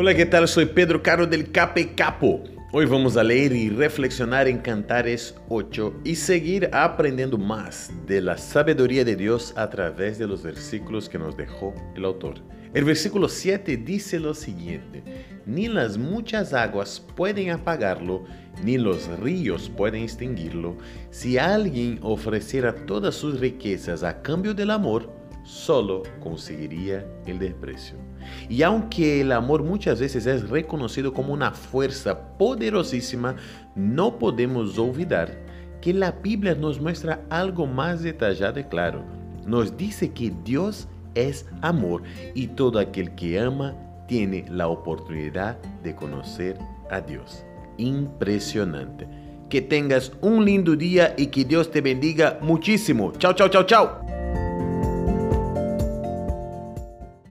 Hola, ¿qué tal? Soy Pedro Caro del Cape Capo. Hoy vamos a leer y reflexionar en Cantares 8 y seguir aprendiendo más de la sabiduría de Dios a través de los versículos que nos dejó el autor. El versículo 7 dice lo siguiente, ni las muchas aguas pueden apagarlo, ni los ríos pueden extinguirlo. Si alguien ofreciera todas sus riquezas a cambio del amor, solo conseguiría el desprecio. Y aunque el amor muchas veces es reconocido como una fuerza poderosísima, no podemos olvidar que la Biblia nos muestra algo más detallado y claro. Nos dice que Dios es amor y todo aquel que ama tiene la oportunidad de conocer a Dios. Impresionante. Que tengas un lindo día y que Dios te bendiga muchísimo. Chao, chao, chao, chao.